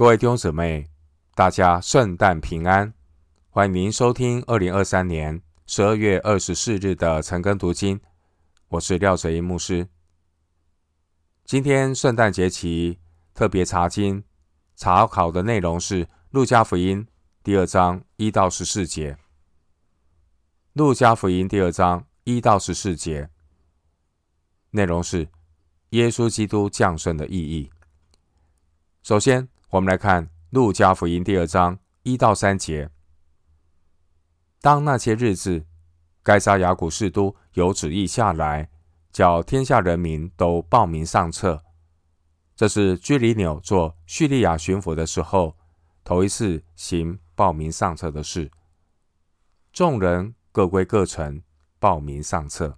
各位弟兄姊妹，大家圣诞平安！欢迎您收听二零二三年十二月二十四日的晨更读经。我是廖哲一牧师。今天圣诞节期特别查经查考的内容是《路加福音》第二章一到十四节。《路加福音》第二章一到十四节内容是耶稣基督降生的意义。首先，我们来看《路加福音》第二章一到三节。当那些日子，该撒雅古士都有旨意下来，叫天下人民都报名上册。这是居里纽做叙利亚巡抚的时候，头一次行报名上册的事。众人各归各城，报名上册。《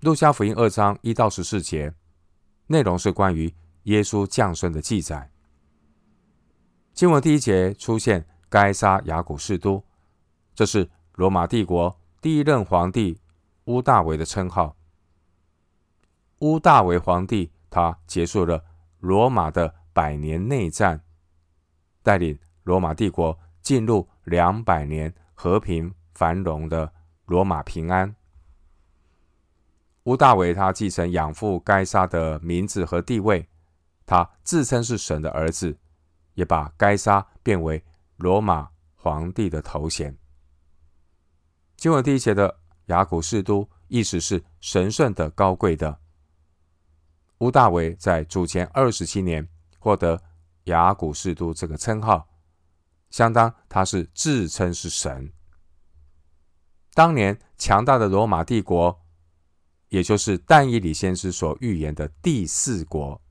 路加福音》二章一到十四节内容是关于。耶稣降生的记载，经文第一节出现该撒亚古士都，这是罗马帝国第一任皇帝屋大维的称号。屋大维皇帝他结束了罗马的百年内战，带领罗马帝国进入两百年和平繁荣的罗马平安。屋大维他继承养父该撒的名字和地位。他自称是神的儿子，也把该杀变为罗马皇帝的头衔。经文第一节的雅古士都，意思是神圣的、高贵的。屋大维在主前二十七年获得雅古士都这个称号，相当他是自称是神。当年强大的罗马帝国，也就是但以理先知所预言的第四国。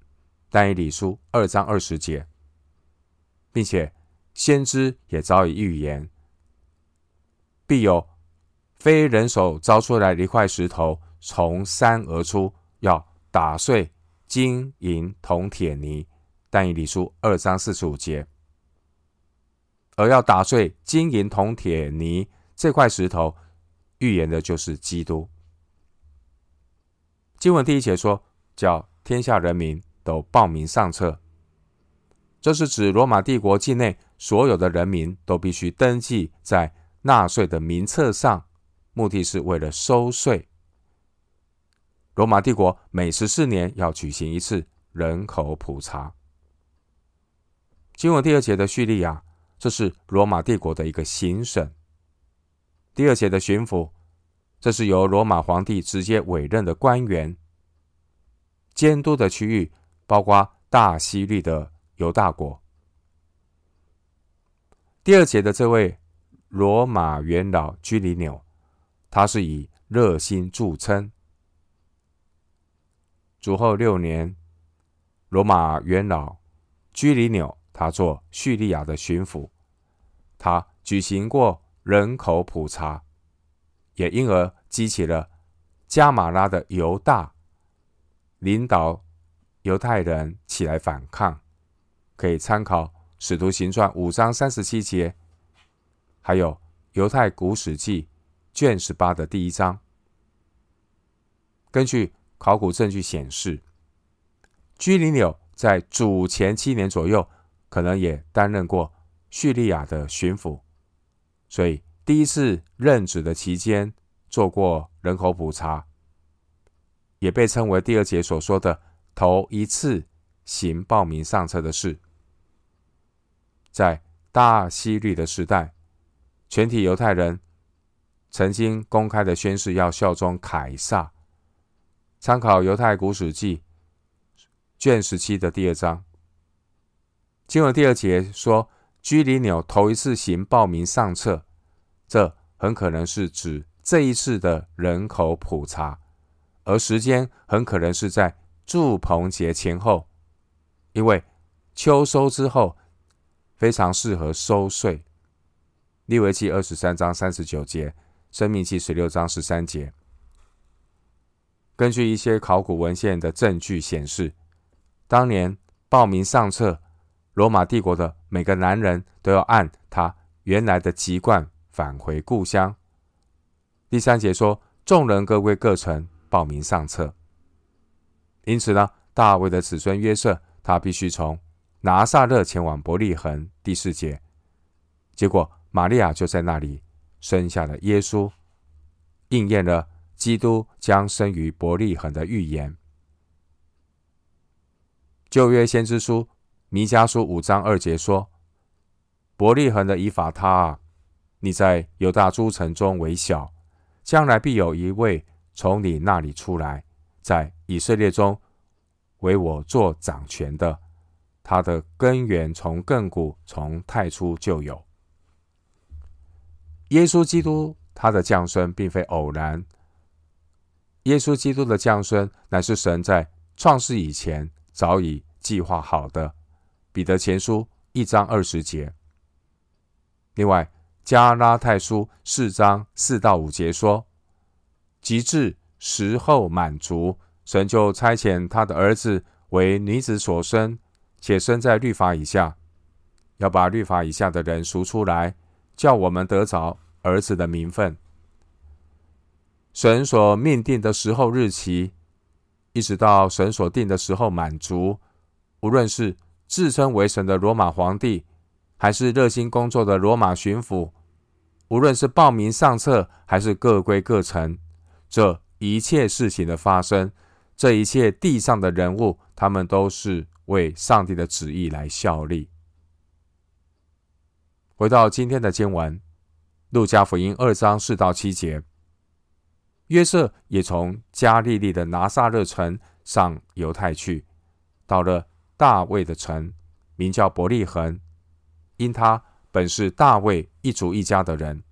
但以理书二章二十节，并且先知也早已预言，必有非人手招出来的一块石头从山而出，要打碎金银铜铁泥。但以理书二章四十五节，而要打碎金银铜铁泥这块石头，预言的就是基督。经文第一节说，叫天下人民。都报名上册，这是指罗马帝国境内所有的人民都必须登记在纳税的名册上，目的是为了收税。罗马帝国每十四年要举行一次人口普查。经文第二节的叙利亚，这是罗马帝国的一个行省。第二节的巡抚，这是由罗马皇帝直接委任的官员，监督的区域。包括大西律的犹大国。第二节的这位罗马元老居里纽，他是以热心著称。主后六年，罗马元老居里纽他做叙利亚的巡抚，他举行过人口普查，也因而激起了加马拉的犹大领导。犹太人起来反抗，可以参考《使徒行传》五章三十七节，还有《犹太古史记》卷十八的第一章。根据考古证据显示，居里纽在主前七年左右，可能也担任过叙利亚的巡抚，所以第一次任职的期间做过人口普查，也被称为第二节所说的。头一次行报名上册的事，在大希律的时代，全体犹太人曾经公开的宣誓要效忠凯撒。参考《犹太古史记》卷十七的第二章，经文第二节说，居里纽头一次行报名上册，这很可能是指这一次的人口普查，而时间很可能是在。祝棚节前后，因为秋收之后非常适合收税。利未记二十三章三十九节，申命记十六章十三节。根据一些考古文献的证据显示，当年报名上册，罗马帝国的每个男人都要按他原来的籍贯返回故乡。第三节说，众人各归各城，报名上册。因此呢，大卫的子孙约瑟，他必须从拿撒勒前往伯利恒。第四节，结果玛利亚就在那里生下了耶稣，应验了基督将生于伯利恒的预言。旧约先知书弥迦书五章二节说：“伯利恒的以法他啊，你在犹大诸城中为小，将来必有一位从你那里出来，在以色列中为我做掌权的。他的根源从亘古从太初就有。”耶稣基督他的降生并非偶然，耶稣基督的降生乃是神在创世以前。早已计划好的，彼得前书一章二十节。另外，加拉太书四章四到五节说：“及至时候满足，神就差遣他的儿子为女子所生，且生在律法以下，要把律法以下的人赎出来，叫我们得着儿子的名分。神所命定的时候日期。”一直到神所定的时候满足，无论是自称为神的罗马皇帝，还是热心工作的罗马巡抚，无论是报名上册，还是各归各城，这一切事情的发生，这一切地上的人物，他们都是为上帝的旨意来效力。回到今天的经文，路加福音二章四到七节。约瑟也从加利利的拿撒勒城上犹太去，到了大卫的城，名叫伯利恒，因他本是大卫一族一家的人，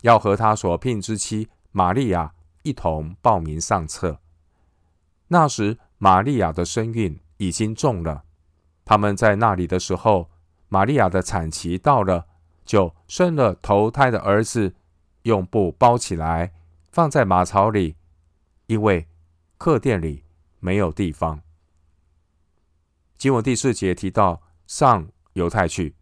要和他所聘之妻玛利亚一同报名上册。那时玛利亚的身孕已经重了，他们在那里的时候，玛利亚的产期到了，就生了头胎的儿子，用布包起来。放在马槽里，因为客店里没有地方。经文第四节提到上犹太去，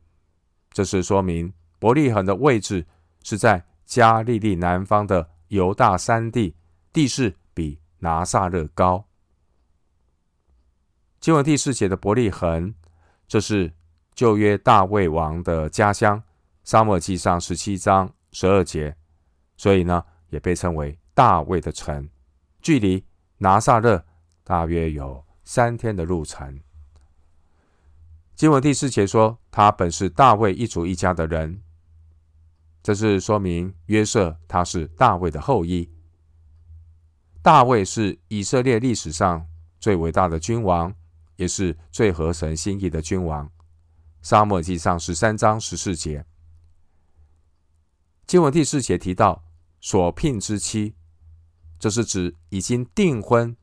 这是说明伯利恒的位置是在加利利南方的犹大山地，地势比拿撒勒高。经文第四节的伯利恒，这是旧约大卫王的家乡。撒母耳记上十七章十二节，所以呢。也被称为大卫的城，距离拿撒勒大约有三天的路程。经文第四节说，他本是大卫一族一家的人，这是说明约瑟他是大卫的后裔。大卫是以色列历史上最伟大的君王，也是最合神心意的君王。沙漠记上十三章十四节，经文第四节提到。所聘之妻，这是指已经订婚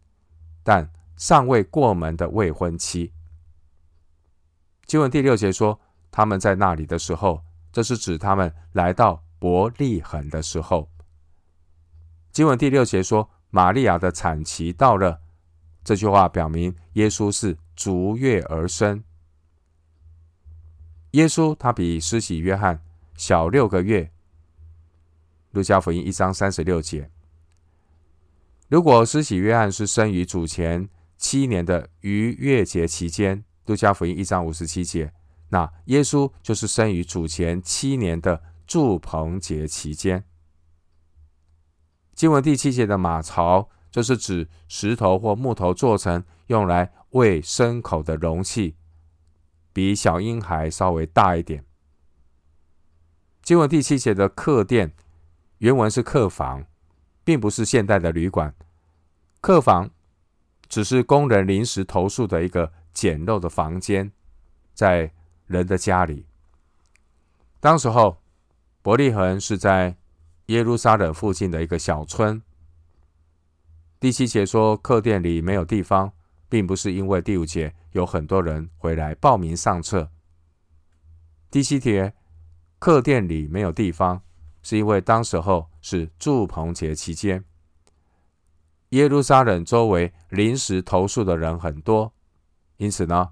但尚未过门的未婚妻。经文第六节说，他们在那里的时候，这是指他们来到伯利恒的时候。经文第六节说，玛利亚的产期到了，这句话表明耶稣是逐月而生。耶稣他比施洗约翰小六个月。路加福音一章三十六节，如果施洗约翰是生于主前七年的逾越节期间，路加福音一章五十七节，那耶稣就是生于主前七年的祝棚节期间。经文第七节的马槽，就是指石头或木头做成用来喂牲口的容器，比小婴孩稍微大一点。经文第七节的客店。原文是客房，并不是现代的旅馆。客房只是工人临时投宿的一个简陋的房间，在人的家里。当时候，伯利恒是在耶路撒冷附近的一个小村。第七节说客店里没有地方，并不是因为第五节有很多人回来报名上册。第七节客店里没有地方。是因为当时候是住棚节期间，耶路撒冷周围临时投宿的人很多，因此呢，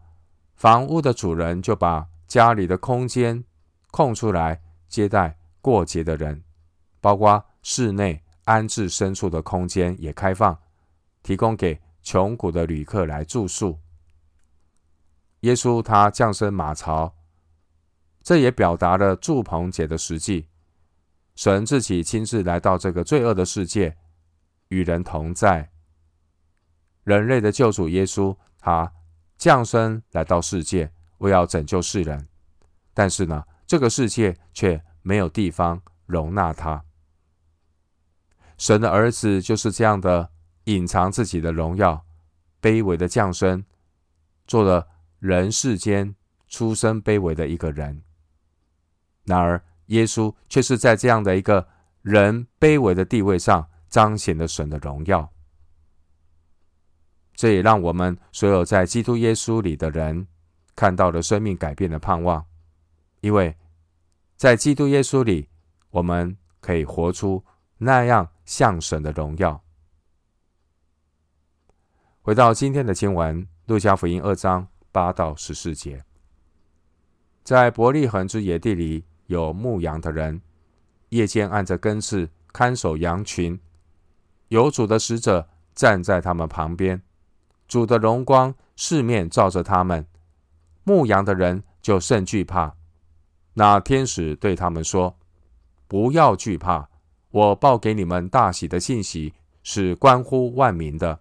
房屋的主人就把家里的空间空出来接待过节的人，包括室内安置牲畜的空间也开放，提供给穷苦的旅客来住宿。耶稣他降生马槽，这也表达了祝棚节的实际。神自己亲自来到这个罪恶的世界，与人同在。人类的救主耶稣，他降生来到世界，为要拯救世人。但是呢，这个世界却没有地方容纳他。神的儿子就是这样的隐藏自己的荣耀，卑微的降生，做了人世间出身卑微的一个人。然而，耶稣却是在这样的一个人卑微的地位上，彰显了神的荣耀。这也让我们所有在基督耶稣里的人看到了生命改变的盼望，因为在基督耶稣里，我们可以活出那样像神的荣耀。回到今天的经文，《路加福音》二章八到十四节，在伯利恒之野地里有牧羊的人，夜间按着更次看守羊群，有主的使者站在他们旁边。主的荣光四面照着他们，牧羊的人就甚惧怕。那天使对他们说：“不要惧怕，我报给你们大喜的信息是关乎万民的。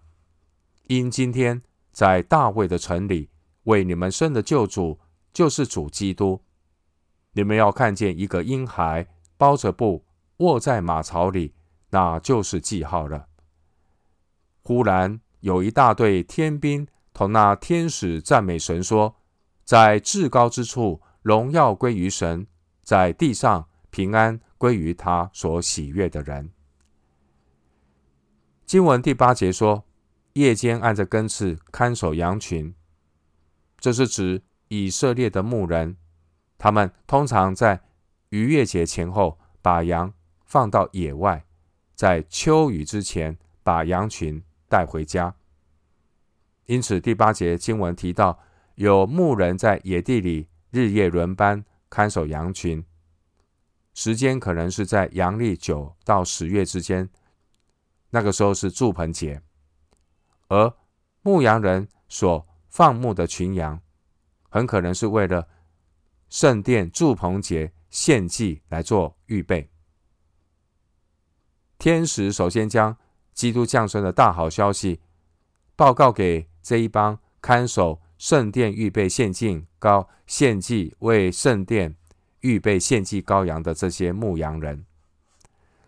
因今天在大卫的城里为你们生的救主，就是主基督。你们要看见一个婴孩包着布卧在马槽里，那就是记号了。”忽然。有一大队天兵同那天使赞美神说：“在至高之处，荣耀归于神；在地上，平安归于他所喜悦的人。”经文第八节说：“夜间按着根次看守羊群。”这是指以色列的牧人，他们通常在逾越节前后把羊放到野外，在秋雨之前把羊群。带回家。因此，第八节经文提到，有牧人在野地里日夜轮班看守羊群，时间可能是在阳历九到十月之间，那个时候是住棚节，而牧羊人所放牧的群羊，很可能是为了圣殿住棚节献祭来做预备。天使首先将基督降生的大好消息，报告给这一帮看守圣殿、预备献祭羔、献祭为圣殿预备献祭羔羊的这些牧羊人，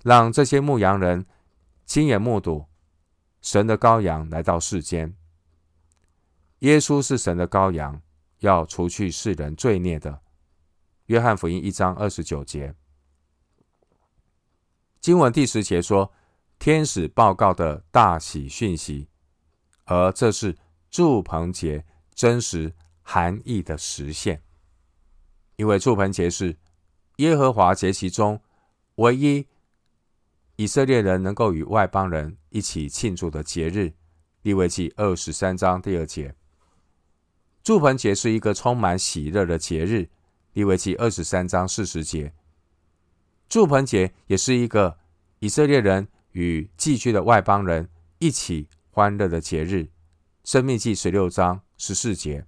让这些牧羊人亲眼目睹神的羔羊来到世间。耶稣是神的羔羊，要除去世人罪孽的。约翰福音一章二十九节，经文第十节说。天使报告的大喜讯息，而这是祝棚节真实含义的实现。因为祝棚节是耶和华节期中唯一以色列人能够与外邦人一起庆祝的节日。利未记二十三章第二节，祝棚节是一个充满喜乐的节日。利未记二十三章四十节，祝棚节也是一个以色列人。与寄居的外邦人一起欢乐的节日，《生命记》十六章十四节，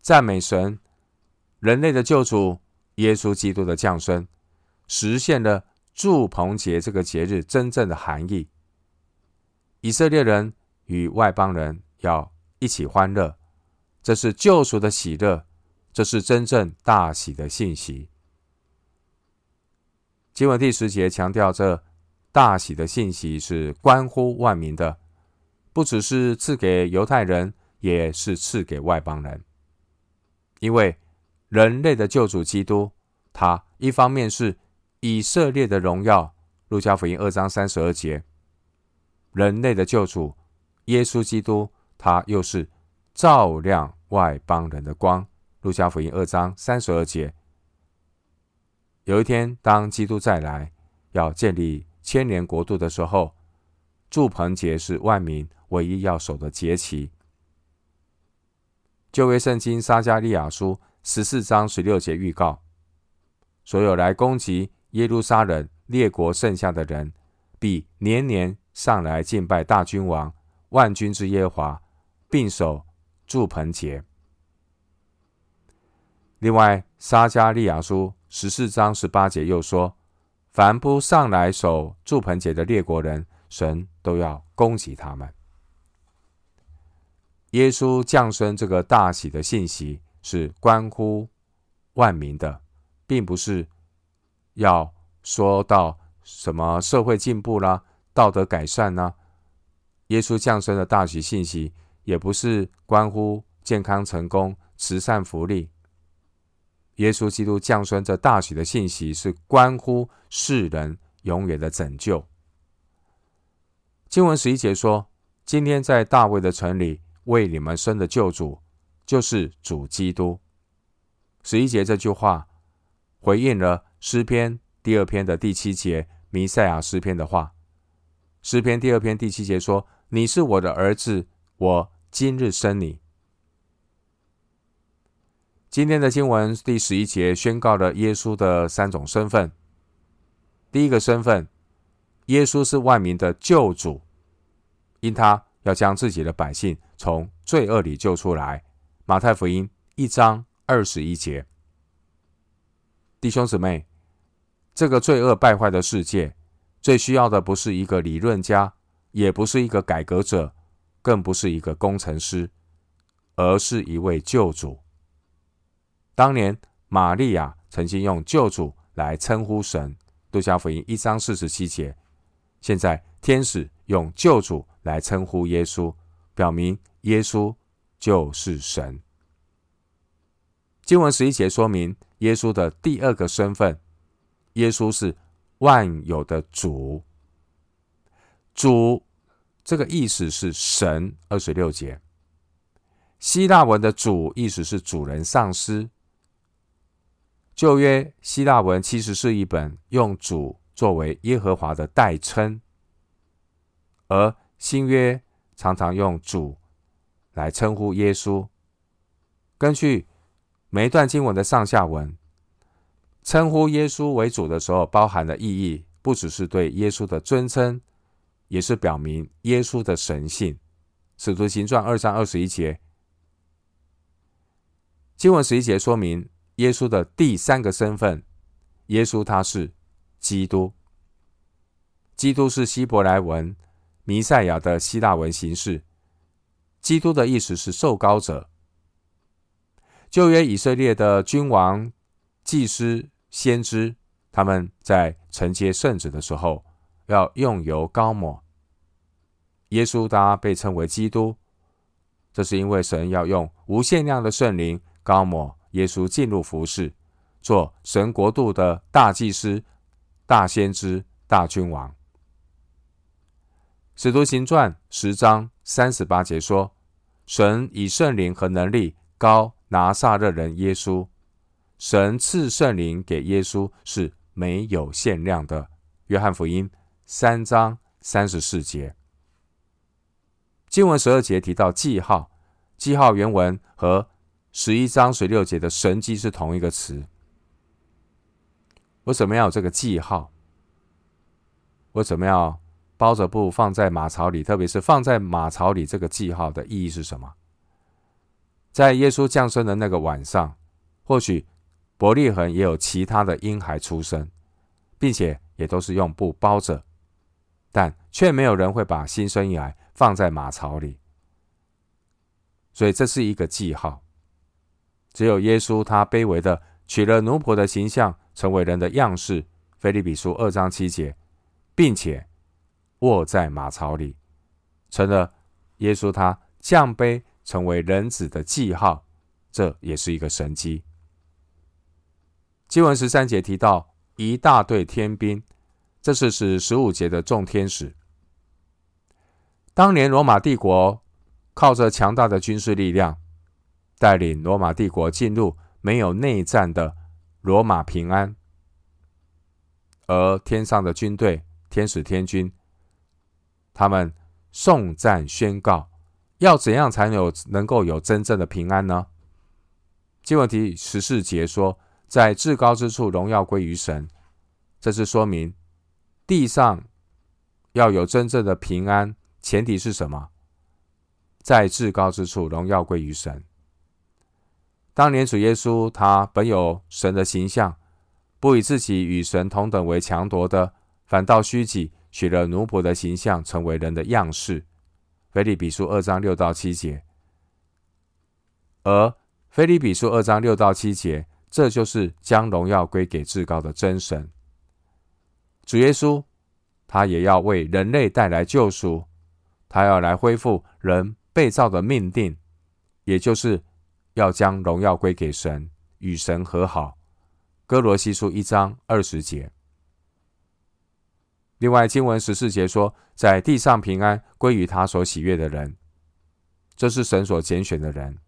赞美神，人类的救主耶稣基督的降生，实现了祝棚节这个节日真正的含义。以色列人与外邦人要一起欢乐，这是救赎的喜乐，这是真正大喜的信息。经文第十节强调这。大喜的信息是关乎万民的，不只是赐给犹太人，也是赐给外邦人。因为人类的救主基督，他一方面是以色列的荣耀，路加福音二章三十二节；人类的救主耶稣基督，他又是照亮外邦人的光，路加福音二章三十二节。有一天，当基督再来，要建立。千年国度的时候，祝棚节是万民唯一要守的节期。旧约圣经撒迦利亚书十四章十六节预告：所有来攻击耶路撒冷列国剩下的人，必年年上来敬拜大君王万军之耶华，并守祝棚节。另外，撒迦利亚书十四章十八节又说：“凡不上来守住棚节的列国人，神都要攻击他们。”耶稣降生这个大喜的信息是关乎万民的，并不是要说到什么社会进步啦、道德改善啦。耶稣降生的大喜信息也不是关乎健康成功、慈善福利。耶稣基督降生这大喜的信息，是关乎世人永远的拯救。经文十一节说：“今天在大卫的城里为你们生的救主，就是主基督。”十一节这句话回应了诗篇第二篇的第七节弥赛亚诗篇的话。诗篇第二篇第七节说：“你是我的儿子，我今日生你。”今天的经文第十一节宣告了耶稣的三种身份。第一个身份，耶稣是万民的救主，因他要将自己的百姓从罪恶里救出来。马太福音一章二十一节。弟兄姊妹，这个罪恶败坏的世界，最需要的不是一个理论家，也不是一个改革者，更不是一个工程师，而是一位救主。当年，玛利亚曾经用救主来称呼神，路加福音一章四十七节。现在，天使用救主来称呼耶稣，表明耶稣就是神。经文十一节说明耶稣的第二个身份：耶稣是万有的主。主这个意思是神。二十六节，希腊文的主意思是主人、上司。旧约希腊文其实是一本用“主”作为耶和华的代称，而新约常常用“主”来称呼耶稣。根据每一段经文的上下文，称呼耶稣为主的时候，包含的意义不只是对耶稣的尊称，也是表明耶稣的神性。使徒行传二章二十一节，经文十一节说明。耶稣的第三个身份，耶稣他是基督。基督是希伯来文弥赛亚的希腊文形式。基督的意思是受膏者。旧约以色列的君王、祭司、先知，他们在承接圣旨的时候，要用油膏抹。耶稣他被称为基督，这是因为神要用无限量的圣灵膏抹。耶稣进入服侍，做神国度的大祭司、大先知、大君王。使徒行传十章三十八节说：“神以圣灵和能力高拿撒勒人耶稣，神赐圣灵给耶稣是没有限量的。”约翰福音三章三十四节。经文十二节提到记号，记号原文和。十一章十六节的神迹是同一个词。为什么要有这个记号？为什么要包着布放在马槽里？特别是放在马槽里，这个记号的意义是什么？在耶稣降生的那个晚上，或许伯利恒也有其他的婴孩出生，并且也都是用布包着，但却没有人会把新生婴孩放在马槽里，所以这是一个记号。只有耶稣，他卑微的取了奴仆的形象，成为人的样式。腓立比书二章七节，并且卧在马槽里，成了耶稣他降卑成为人子的记号。这也是一个神迹。经文十三节提到一大队天兵，这是指十五节的众天使。当年罗马帝国靠着强大的军事力量。带领罗马帝国进入没有内战的罗马平安，而天上的军队天使天军，他们颂赞宣告，要怎样才有能够有真正的平安呢？经文第十四节说，在至高之处荣耀归于神，这是说明地上要有真正的平安，前提是什么？在至高之处荣耀归于神。当年主耶稣他本有神的形象，不以自己与神同等为强夺的，反倒虚己，取了奴仆的形象，成为人的样式。腓立比书二章六到七节。而腓立比书二章六到七节，这就是将荣耀归给至高的真神。主耶稣他也要为人类带来救赎，他要来恢复人被造的命定，也就是。要将荣耀归给神，与神和好。哥罗西书一章二十节。另外经文十四节说，在地上平安归于他所喜悦的人，这是神所拣选的人。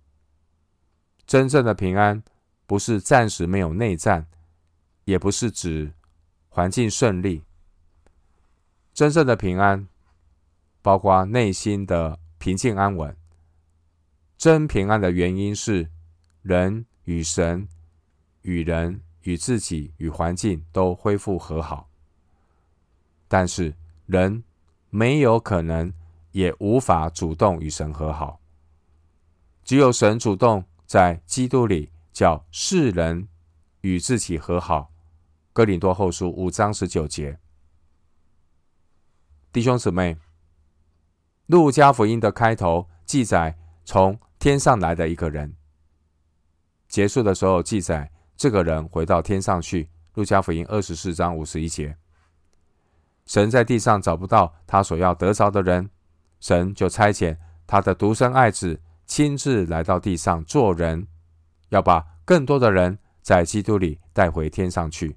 真正的平安不是暂时没有内战，也不是指环境顺利。真正的平安包括内心的平静安稳。真平安的原因是，人与神、与人、与自己、与环境都恢复和好。但是人没有可能，也无法主动与神和好。只有神主动在基督里叫世人与自己和好。哥林多后书五章十九节。弟兄姊妹，路加福音的开头记载从。天上来的一个人，结束的时候记载，这个人回到天上去。路加福音二十四章五十一节，神在地上找不到他所要得着的人，神就差遣他的独生爱子亲自来到地上做人，要把更多的人在基督里带回天上去。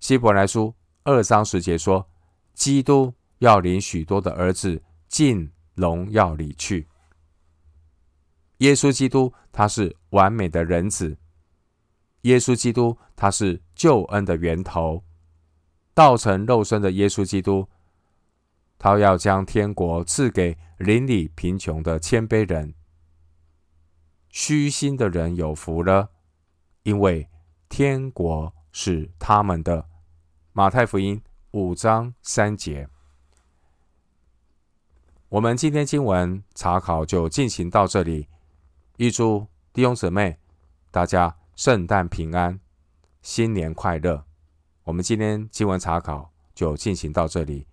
希伯来书二章十节说，基督要领许多的儿子进荣耀里去。耶稣基督，他是完美的人子。耶稣基督，他是救恩的源头。道成肉身的耶稣基督，他要将天国赐给邻里贫穷的谦卑人。虚心的人有福了，因为天国是他们的。马太福音五章三节。我们今天经文查考就进行到这里。预祝弟兄姊妹，大家圣诞平安，新年快乐！我们今天经文查考就进行到这里。